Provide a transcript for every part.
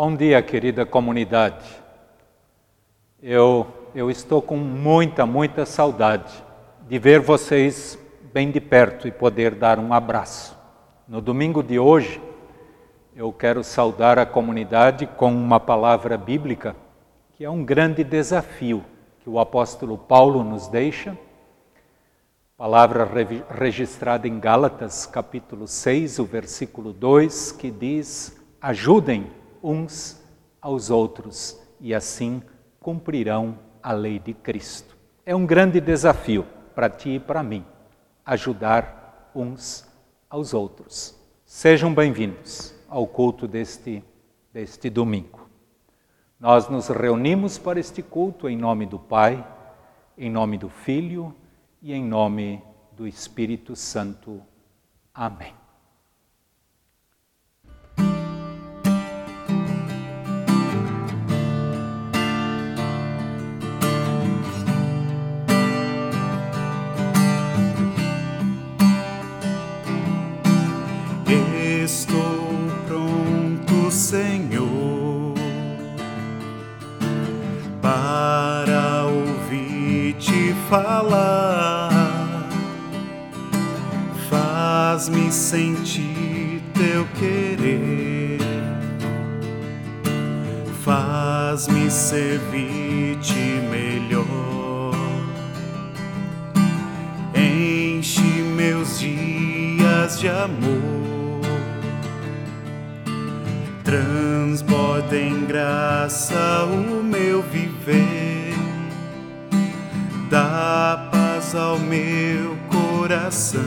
Bom dia, querida comunidade. Eu, eu estou com muita, muita saudade de ver vocês bem de perto e poder dar um abraço. No domingo de hoje, eu quero saudar a comunidade com uma palavra bíblica que é um grande desafio que o apóstolo Paulo nos deixa. Palavra registrada em Gálatas, capítulo 6, o versículo 2, que diz: Ajudem uns aos outros e assim cumprirão a lei de Cristo. É um grande desafio para ti e para mim ajudar uns aos outros. Sejam bem-vindos ao culto deste, deste domingo. Nós nos reunimos para este culto em nome do Pai, em nome do Filho e em nome do Espírito Santo. Amém. Falar. Faz-me sentir teu querer, faz-me servir-te melhor. Enche meus dias de amor transborda em graça o meu viver, ao meu coração,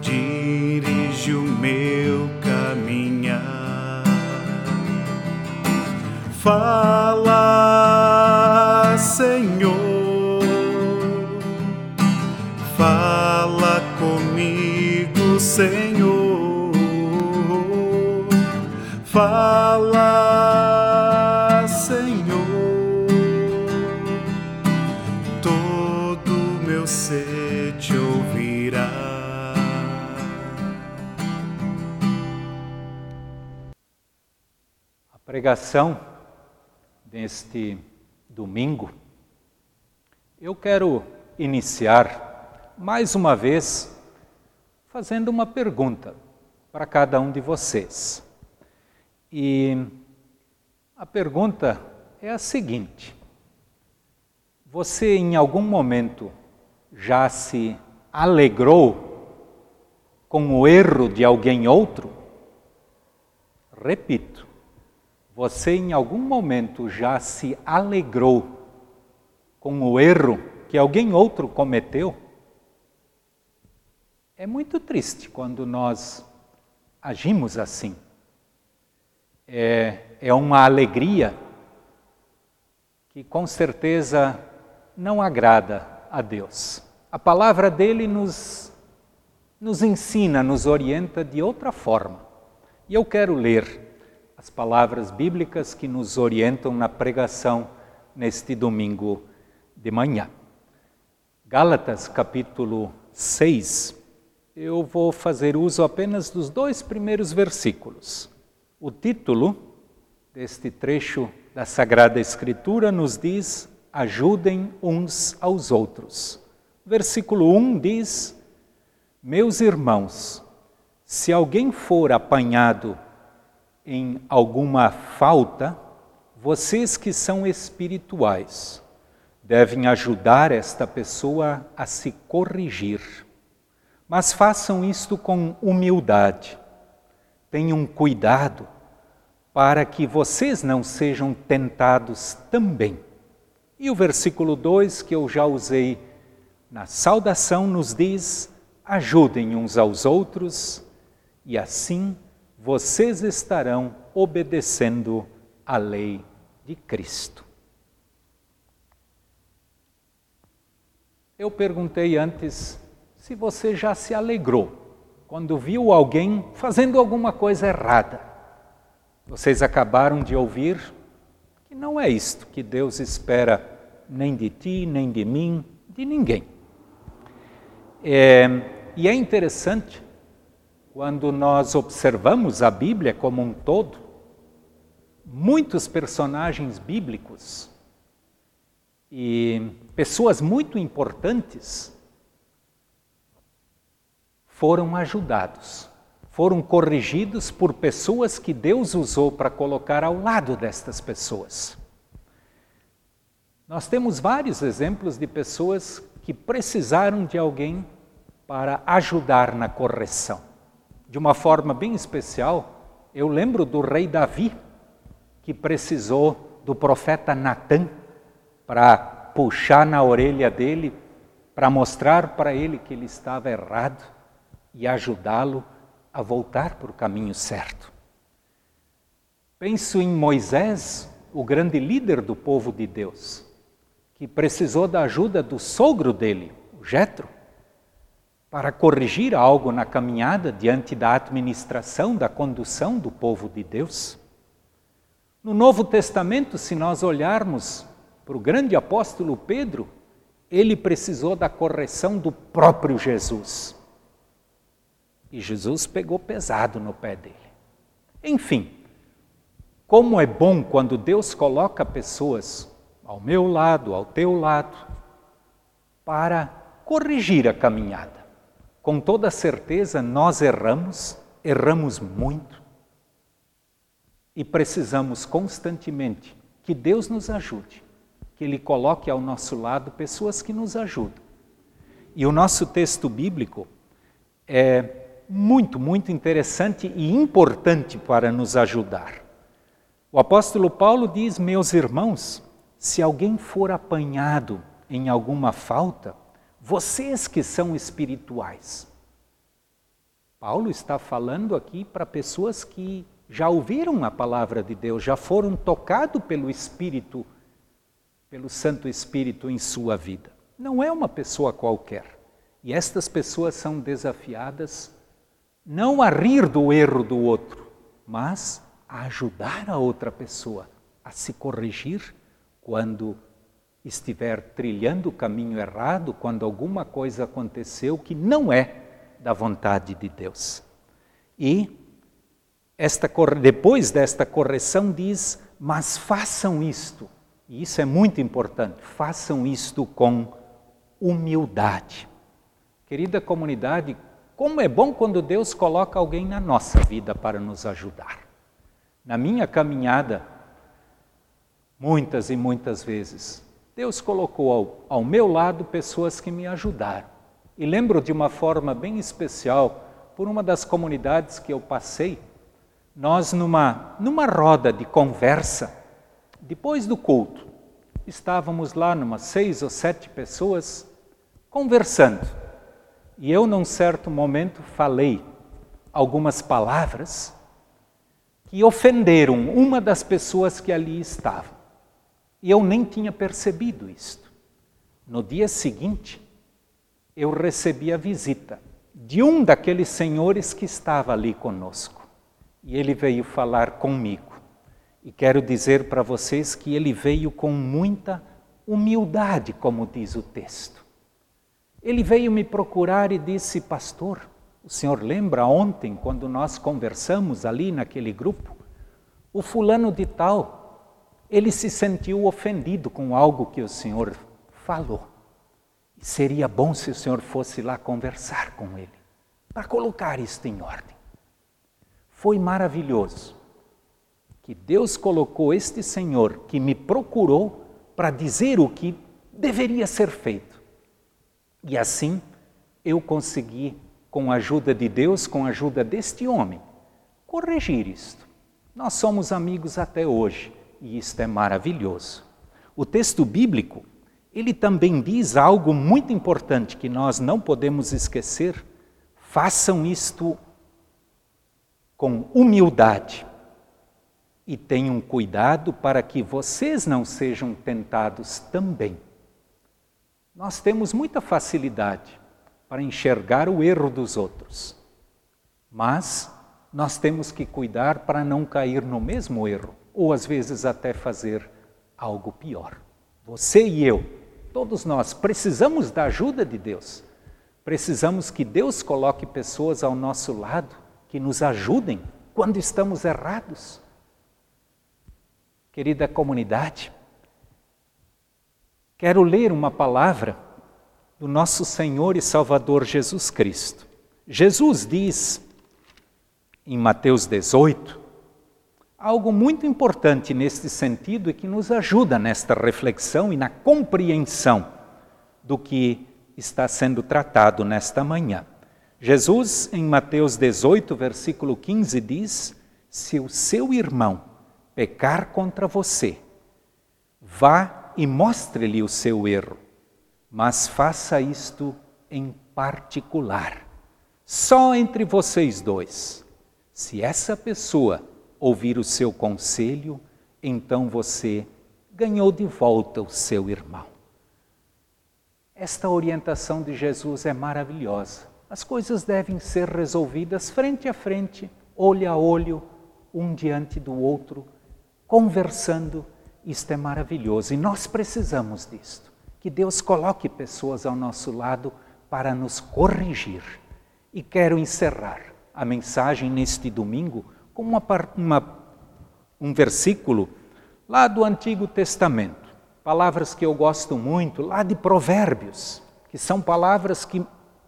dirige o meu caminhar. Fala, pregação deste domingo, eu quero iniciar mais uma vez fazendo uma pergunta para cada um de vocês. E a pergunta é a seguinte: Você em algum momento já se alegrou com o erro de alguém outro? Repito, você em algum momento já se alegrou com o erro que alguém outro cometeu? É muito triste quando nós agimos assim é, é uma alegria que com certeza não agrada a Deus. A palavra dele nos, nos ensina, nos orienta de outra forma. E eu quero ler as palavras bíblicas que nos orientam na pregação neste domingo de manhã. Gálatas capítulo 6, eu vou fazer uso apenas dos dois primeiros versículos. O título deste trecho da Sagrada Escritura nos diz: ajudem uns aos outros. Versículo 1 diz: Meus irmãos, se alguém for apanhado em alguma falta, vocês que são espirituais devem ajudar esta pessoa a se corrigir. Mas façam isto com humildade tenham cuidado para que vocês não sejam tentados também. E o versículo 2, que eu já usei na saudação, nos diz: ajudem uns aos outros, e assim vocês estarão obedecendo a lei de Cristo. Eu perguntei antes se você já se alegrou quando viu alguém fazendo alguma coisa errada. Vocês acabaram de ouvir que não é isto que Deus espera nem de ti, nem de mim, de ninguém. É, e é interessante quando nós observamos a Bíblia como um todo, muitos personagens bíblicos e pessoas muito importantes foram ajudados, foram corrigidos por pessoas que Deus usou para colocar ao lado destas pessoas. Nós temos vários exemplos de pessoas que precisaram de alguém para ajudar na correção. De uma forma bem especial, eu lembro do rei Davi, que precisou do profeta Natan para puxar na orelha dele, para mostrar para ele que ele estava errado e ajudá-lo a voltar para o caminho certo. Penso em Moisés, o grande líder do povo de Deus, que precisou da ajuda do sogro dele, o Jetro, para corrigir algo na caminhada diante da administração, da condução do povo de Deus. No Novo Testamento, se nós olharmos para o grande apóstolo Pedro, ele precisou da correção do próprio Jesus. E Jesus pegou pesado no pé dele. Enfim, como é bom quando Deus coloca pessoas ao meu lado, ao teu lado, para corrigir a caminhada. Com toda certeza nós erramos, erramos muito, e precisamos constantemente que Deus nos ajude que Ele coloque ao nosso lado pessoas que nos ajudam. E o nosso texto bíblico é muito, muito interessante e importante para nos ajudar. O apóstolo Paulo diz: Meus irmãos, se alguém for apanhado em alguma falta, vocês que são espirituais. Paulo está falando aqui para pessoas que já ouviram a palavra de Deus, já foram tocados pelo Espírito pelo Santo Espírito em sua vida. Não é uma pessoa qualquer. E estas pessoas são desafiadas não a rir do erro do outro, mas a ajudar a outra pessoa a se corrigir quando estiver trilhando o caminho errado, quando alguma coisa aconteceu que não é da vontade de Deus. E esta, depois desta correção diz: Mas façam isto e isso é muito importante. Façam isto com humildade. Querida comunidade, como é bom quando Deus coloca alguém na nossa vida para nos ajudar. Na minha caminhada, muitas e muitas vezes, Deus colocou ao, ao meu lado pessoas que me ajudaram. E lembro de uma forma bem especial, por uma das comunidades que eu passei, nós numa, numa roda de conversa, depois do culto, estávamos lá, umas seis ou sete pessoas, conversando. E eu, num certo momento, falei algumas palavras que ofenderam uma das pessoas que ali estava. E eu nem tinha percebido isto. No dia seguinte, eu recebi a visita de um daqueles senhores que estava ali conosco. E ele veio falar comigo. E quero dizer para vocês que ele veio com muita humildade, como diz o texto. Ele veio me procurar e disse: Pastor, o senhor lembra ontem, quando nós conversamos ali naquele grupo? O fulano de tal, ele se sentiu ofendido com algo que o senhor falou. Seria bom se o senhor fosse lá conversar com ele, para colocar isto em ordem. Foi maravilhoso que Deus colocou este Senhor que me procurou para dizer o que deveria ser feito. E assim eu consegui, com a ajuda de Deus, com a ajuda deste homem, corrigir isto. Nós somos amigos até hoje e isto é maravilhoso. o texto bíblico, ele também diz algo muito importante que nós não podemos esquecer. Façam isto com humildade e tenham cuidado para que vocês não sejam tentados também. Nós temos muita facilidade para enxergar o erro dos outros, mas nós temos que cuidar para não cair no mesmo erro, ou às vezes até fazer algo pior. Você e eu, todos nós, precisamos da ajuda de Deus. Precisamos que Deus coloque pessoas ao nosso lado que nos ajudem quando estamos errados. Querida comunidade, quero ler uma palavra do nosso Senhor e Salvador Jesus Cristo. Jesus diz em Mateus 18 algo muito importante neste sentido e que nos ajuda nesta reflexão e na compreensão do que está sendo tratado nesta manhã. Jesus, em Mateus 18, versículo 15, diz: Se o seu irmão pecar contra você, vá e mostre-lhe o seu erro, mas faça isto em particular, só entre vocês dois. Se essa pessoa ouvir o seu conselho, então você ganhou de volta o seu irmão. Esta orientação de Jesus é maravilhosa. As coisas devem ser resolvidas frente a frente, olho a olho, um diante do outro, conversando. Isto é maravilhoso e nós precisamos disto. Que Deus coloque pessoas ao nosso lado para nos corrigir. E quero encerrar a mensagem neste domingo com uma, uma, um versículo lá do Antigo Testamento, palavras que eu gosto muito, lá de Provérbios, que são palavras que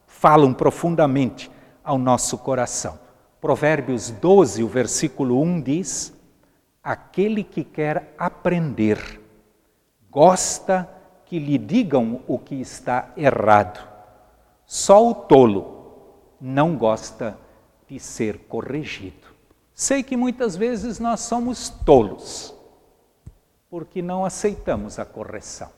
falam profundamente ao nosso coração. Provérbios 12, o versículo 1 diz: Aquele que quer aprender gosta que lhe digam o que está errado. Só o tolo não gosta de ser corrigido. Sei que muitas vezes nós somos tolos, porque não aceitamos a correção.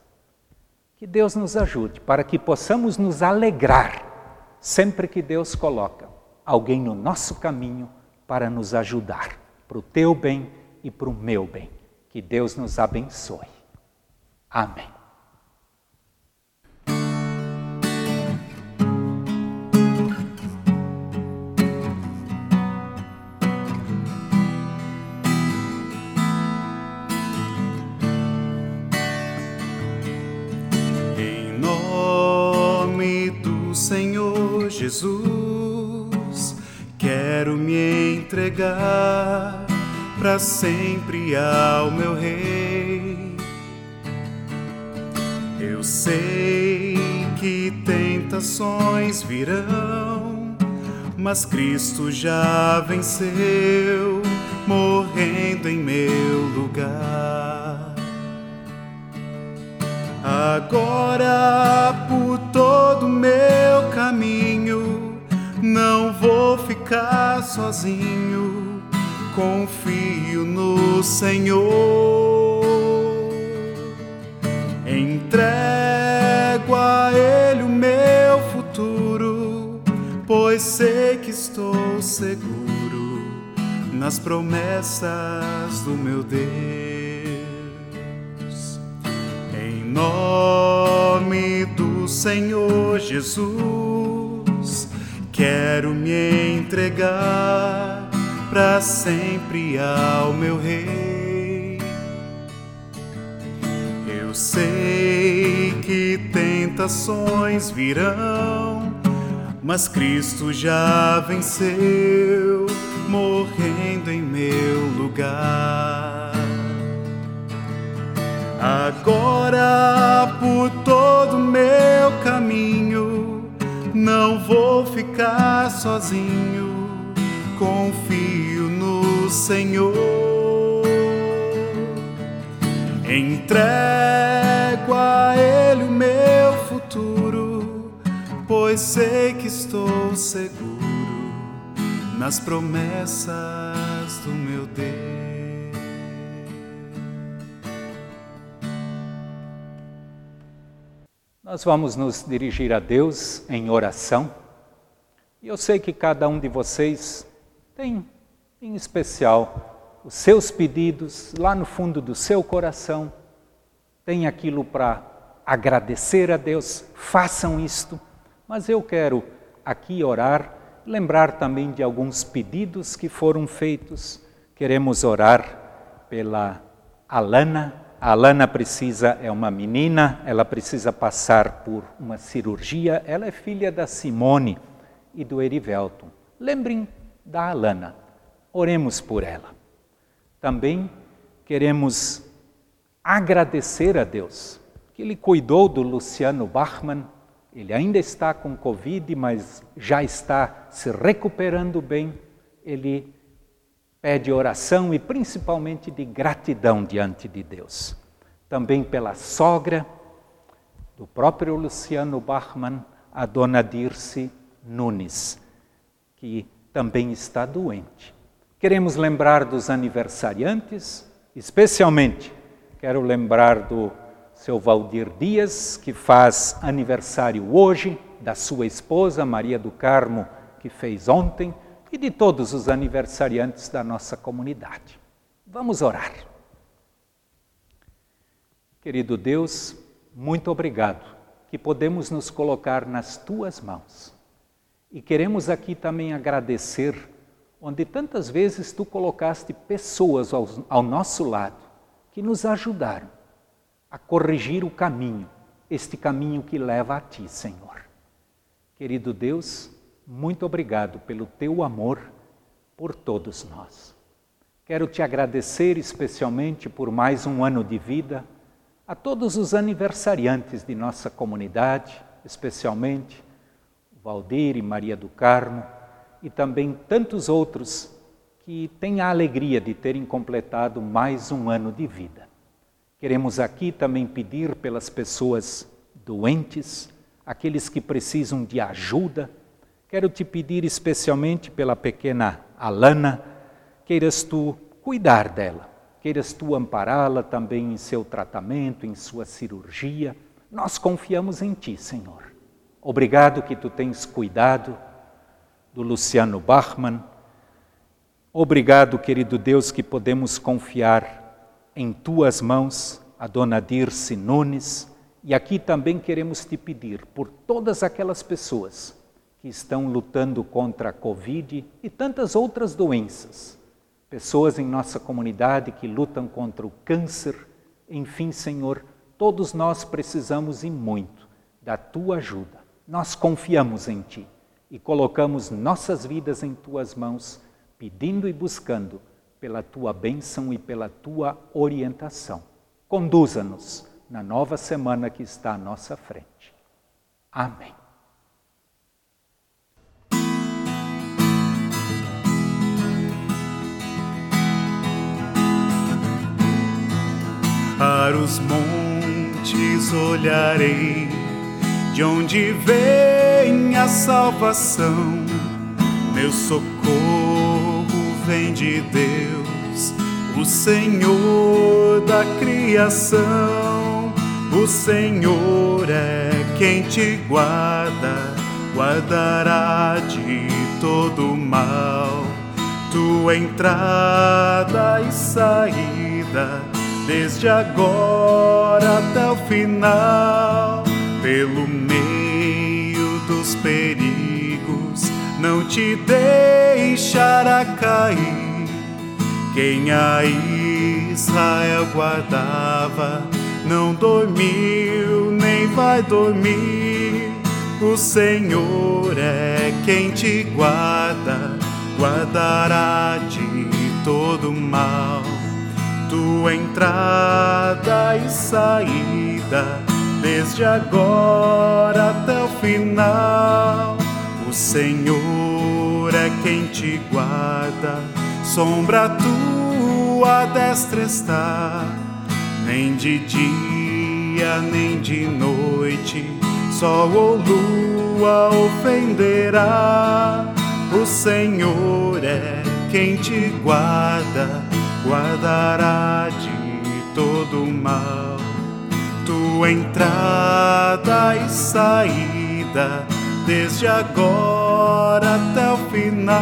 Que Deus nos ajude para que possamos nos alegrar sempre que Deus coloca alguém no nosso caminho para nos ajudar, para o teu bem e para o meu bem. Que Deus nos abençoe. Amém. Quero me entregar para sempre ao meu Rei. Eu sei que tentações virão, mas Cristo já venceu, morrendo em meu lugar. Agora por sozinho, confio no Senhor. Entrego a Ele o meu futuro, pois sei que estou seguro nas promessas do meu Deus. nome do Senhor Jesus, quero me entregar para sempre ao meu Rei. Eu sei que tentações virão, mas Cristo já venceu, morrendo em meu lugar. Agora por todo meu não vou ficar sozinho, confio no Senhor. Entrego a Ele o meu futuro, pois sei que estou seguro nas promessas do meu Deus. Nós vamos nos dirigir a Deus em oração. E eu sei que cada um de vocês tem, em especial, os seus pedidos lá no fundo do seu coração, tem aquilo para agradecer a Deus, façam isto. Mas eu quero aqui orar, lembrar também de alguns pedidos que foram feitos. Queremos orar pela Alana. A Alana precisa, é uma menina, ela precisa passar por uma cirurgia. Ela é filha da Simone e do Erivelton. Lembrem da Alana. Oremos por ela. Também queremos agradecer a Deus que Ele cuidou do Luciano Bachmann. Ele ainda está com Covid, mas já está se recuperando bem. Ele pede oração e principalmente de gratidão diante de Deus. Também pela sogra do próprio Luciano Bachmann, a dona Dirce Nunes, que também está doente. Queremos lembrar dos aniversariantes, especialmente quero lembrar do seu Valdir Dias, que faz aniversário hoje, da sua esposa Maria do Carmo, que fez ontem, e de todos os aniversariantes da nossa comunidade. Vamos orar. Querido Deus, muito obrigado que podemos nos colocar nas tuas mãos e queremos aqui também agradecer, onde tantas vezes tu colocaste pessoas ao, ao nosso lado que nos ajudaram a corrigir o caminho, este caminho que leva a ti, Senhor. Querido Deus, muito obrigado pelo teu amor por todos nós. Quero te agradecer especialmente por mais um ano de vida, a todos os aniversariantes de nossa comunidade, especialmente Valdir e Maria do Carmo, e também tantos outros que têm a alegria de terem completado mais um ano de vida. Queremos aqui também pedir pelas pessoas doentes, aqueles que precisam de ajuda. Quero te pedir especialmente pela pequena Alana, queiras tu cuidar dela, queiras tu ampará-la também em seu tratamento, em sua cirurgia. Nós confiamos em ti, Senhor. Obrigado que tu tens cuidado do Luciano Bachmann. Obrigado, querido Deus, que podemos confiar em tuas mãos, a dona Dirce Nunes. E aqui também queremos te pedir por todas aquelas pessoas que estão lutando contra a Covid e tantas outras doenças. Pessoas em nossa comunidade que lutam contra o câncer. Enfim, Senhor, todos nós precisamos e muito da tua ajuda nós confiamos em Ti e colocamos nossas vidas em Tuas mãos, pedindo e buscando pela Tua bênção e pela Tua orientação. Conduza-nos na nova semana que está à nossa frente. Amém. Para os montes olharei de onde vem a salvação. Meu socorro vem de Deus, o Senhor da criação. O Senhor é quem te guarda, guardará de todo mal. Tua entrada e saída, desde agora até o final pelo meio dos perigos, não te deixará cair. Quem a Israel guardava, não dormiu nem vai dormir. O Senhor é quem te guarda, guardará de todo mal. Tua entrada e saída desde agora até o final. O Senhor é quem te guarda, sombra tua destra está, nem de dia nem de noite, sol ou lua ofenderá. O Senhor é quem te guarda, guardará de todo mal tua entrada e saída, desde agora até o final.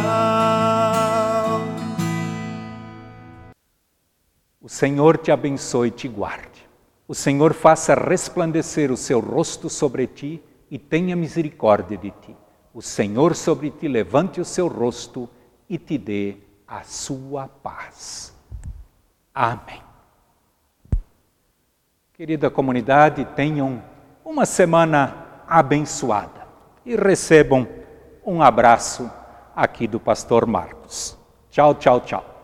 O Senhor te abençoe e te guarde. O Senhor faça resplandecer o seu rosto sobre ti e tenha misericórdia de ti. O Senhor sobre ti levante o seu rosto e te dê a sua paz. Amém. Querida comunidade, tenham uma semana abençoada e recebam um abraço aqui do pastor Marcos. Tchau, tchau, tchau.